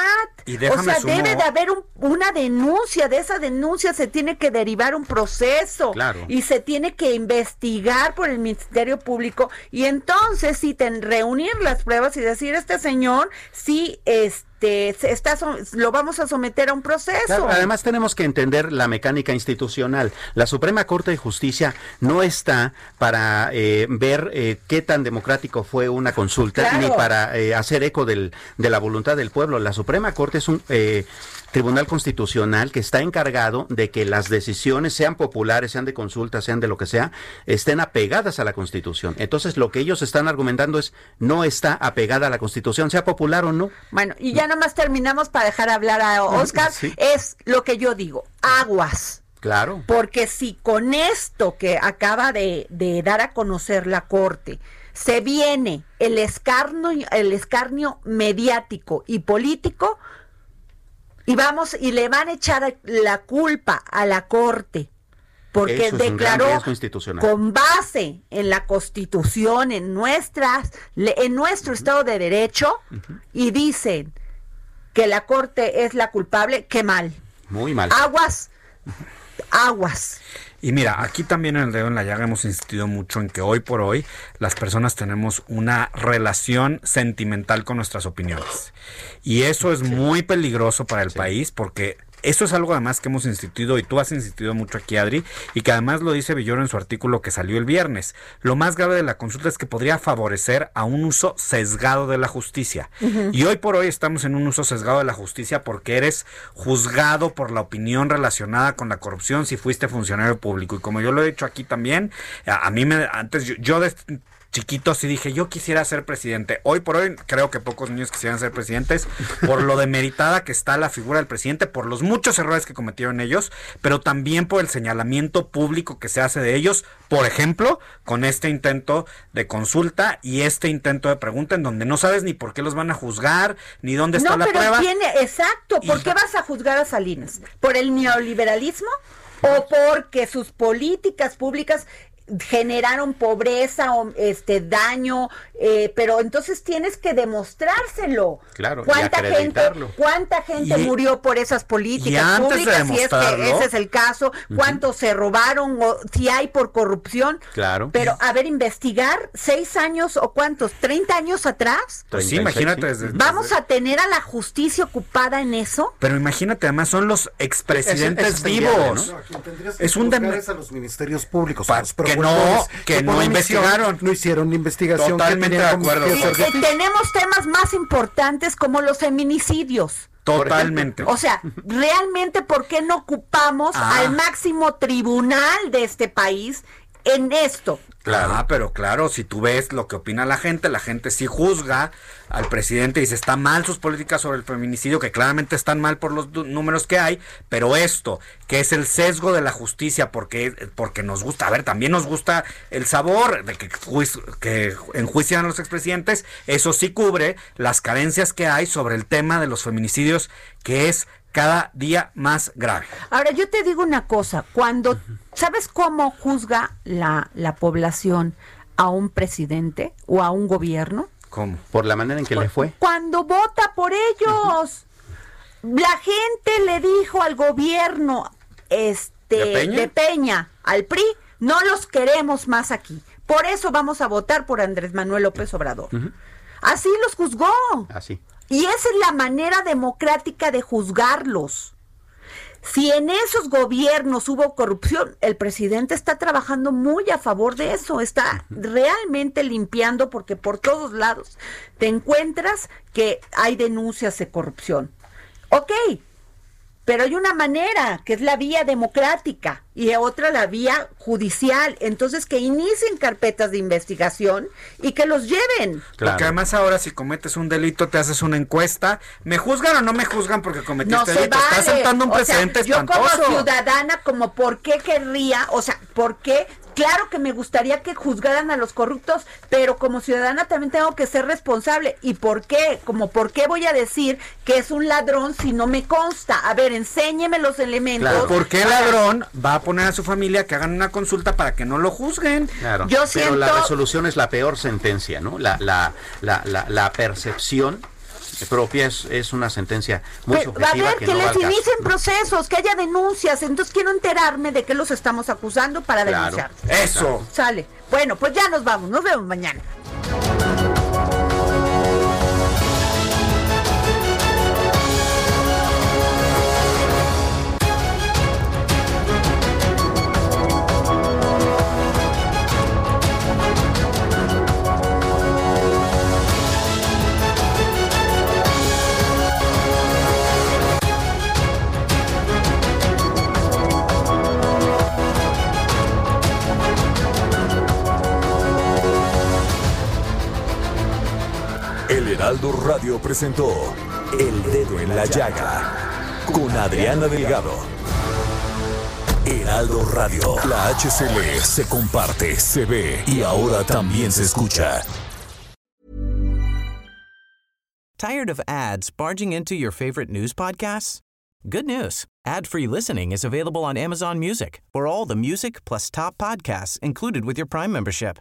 o sea, debe de haber una denuncia, de esa denuncia se tiene que derivar un proceso
claro.
y se tiene que investigar por el Ministerio Público y entonces sí, reunir las pruebas y decir, este señor sí, este este, está, lo vamos a someter a un proceso.
además tenemos que entender la mecánica institucional. La Suprema Corte de Justicia no está para eh, ver eh, qué tan democrático fue una consulta ni para eh, hacer eco del, de la voluntad del pueblo. La Suprema Corte es un Tribunal Constitucional que está encargado de que las decisiones, sean populares, sean de consulta, sean de lo que sea, estén apegadas a la Constitución. Entonces, lo que ellos están argumentando es no está apegada a la Constitución, sea popular o no.
Bueno, y ya nomás terminamos para dejar hablar a Oscar, es lo que yo digo, aguas.
Claro.
Porque si con esto que acaba de, de dar a conocer la Corte, se viene el escarnio, el escarnio mediático y político, y vamos y le van a echar la culpa a la corte porque declaró con base en la constitución en nuestras en nuestro estado de derecho y dicen que la corte es la culpable qué mal.
Muy mal.
Aguas aguas
y mira, aquí también en el dedo en la llaga hemos insistido mucho en que hoy por hoy las personas tenemos una relación sentimental con nuestras opiniones. Y eso es muy peligroso para el país porque eso es algo además que hemos instituido y tú has instituido mucho aquí, Adri, y que además lo dice Villoro en su artículo que salió el viernes. Lo más grave de la consulta es que podría favorecer a un uso sesgado de la justicia. Y hoy por hoy estamos en un uso sesgado de la justicia porque eres juzgado por la opinión relacionada con la corrupción si fuiste funcionario público. Y como yo lo he dicho aquí también, a, mí me antes yo, yo chiquitos y dije, yo quisiera ser presidente. Hoy por hoy creo que pocos niños quisieran ser presidentes <laughs> por lo demeritada que está la figura del presidente, por los muchos errores que cometieron ellos, pero también por el señalamiento público que se hace de ellos, por ejemplo, con este intento de consulta y este intento de pregunta en donde no sabes ni por qué los van a juzgar, ni dónde está la prueba.
Tiene, exacto, ¿por qué vas a juzgar a Salinas? ¿Por el neoliberalismo? o porque sus políticas públicas generaron pobreza o este daño, eh, pero entonces tienes que demostrárselo.
Claro,
¿Cuánta gente, cuánta gente murió por esas políticas públicas? si es que ese es el caso, cuántos se robaron o si hay por corrupción.
Claro.
Pero a ver, investigar seis años o cuántos, 30 años atrás.
Pues sí, imagínate.
Vamos a tener a la justicia ocupada en eso.
Pero imagínate, además son los expresidentes vivos.
es un es a los ministerios públicos,
que no, que no investigaron.
No hicieron investigación.
Totalmente de acuerdo.
tenemos temas más importantes como los feminicidios.
Totalmente.
O sea, realmente, ¿por qué no ocupamos ah. al máximo tribunal de este país en esto?
Ah, pero claro, si tú ves lo que opina la gente, la gente sí juzga al presidente y dice está mal sus políticas sobre el feminicidio, que claramente están mal por los números que hay, pero esto, que es el sesgo de la justicia, porque, porque nos gusta, a ver, también nos gusta el sabor de que, que enjuician a los expresidentes, eso sí cubre las carencias que hay sobre el tema de los feminicidios, que es cada día más grave.
Ahora, yo te digo una cosa, cuando, ¿sabes cómo juzga la, la población a un presidente o a un gobierno?
¿Cómo?
Por la manera en que le fue.
Cuando vota por ellos. La gente le dijo al gobierno este ¿De Peña? al PRI, no los queremos más aquí. Por eso vamos a votar por Andrés Manuel López Obrador. Así los juzgó.
Así.
Y esa es la manera democrática de juzgarlos. Si en esos gobiernos hubo corrupción, el presidente está trabajando muy a favor de eso, está realmente limpiando porque por todos lados te encuentras que hay denuncias de corrupción. Ok, pero hay una manera, que es la vía democrática, y otra la vía judicial. Entonces, que inicien carpetas de investigación y que los lleven.
Porque además ahora si cometes un delito, te haces una encuesta. ¿Me juzgan o no me juzgan porque cometiste
no
delito? Estás sentando un precedente
Yo como ciudadana, como por qué querría, o sea, ¿por qué Claro que me gustaría que juzgaran a los corruptos, pero como ciudadana también tengo que ser responsable. ¿Y por qué? Como por qué voy a decir que es un ladrón si no me consta. A ver, enséñeme los elementos. Claro.
¿Por qué el ladrón va a poner a su familia que hagan una consulta para que no lo juzguen?
Claro. Yo pero la resolución es la peor sentencia, ¿no? La, la, la, la, la percepción propia es, es una sentencia muy subjetiva.
A ver, que, les inicien procesos, que haya denuncias. Entonces quiero enterarme de qué los estamos acusando para denunciar.
Eso.
Sale. Bueno, pues ya nos vamos. Nos vemos mañana.
Heraldo Radio presentó El Dedo en la Llaga con Adriana Delgado. Heraldo Radio, la HCL se comparte, se ve y ahora también se escucha.
¿Tired of ads barging into your favorite news podcasts? Good news. Ad-free listening is available on Amazon Music for all the music plus top podcasts included with your Prime membership.